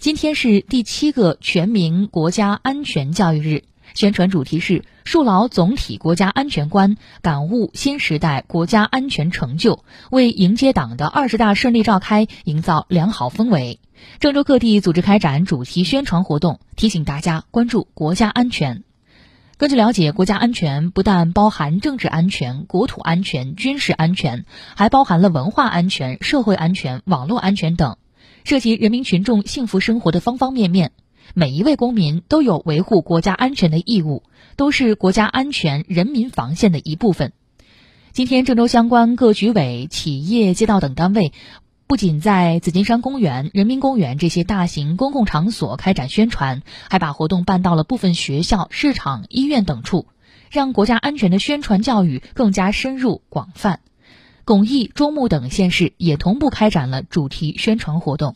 今天是第七个全民国家安全教育日，宣传主题是树牢总体国家安全观，感悟新时代国家安全成就，为迎接党的二十大顺利召开营造良好氛围。郑州各地组织开展主题宣传活动，提醒大家关注国家安全。根据了解，国家安全不但包含政治安全、国土安全、军事安全，还包含了文化安全、社会安全、网络安全等。涉及人民群众幸福生活的方方面面，每一位公民都有维护国家安全的义务，都是国家安全人民防线的一部分。今天，郑州相关各局委、企业、街道等单位，不仅在紫金山公园、人民公园这些大型公共场所开展宣传，还把活动办到了部分学校、市场、医院等处，让国家安全的宣传教育更加深入广泛。巩义、中牟等县市也同步开展了主题宣传活动。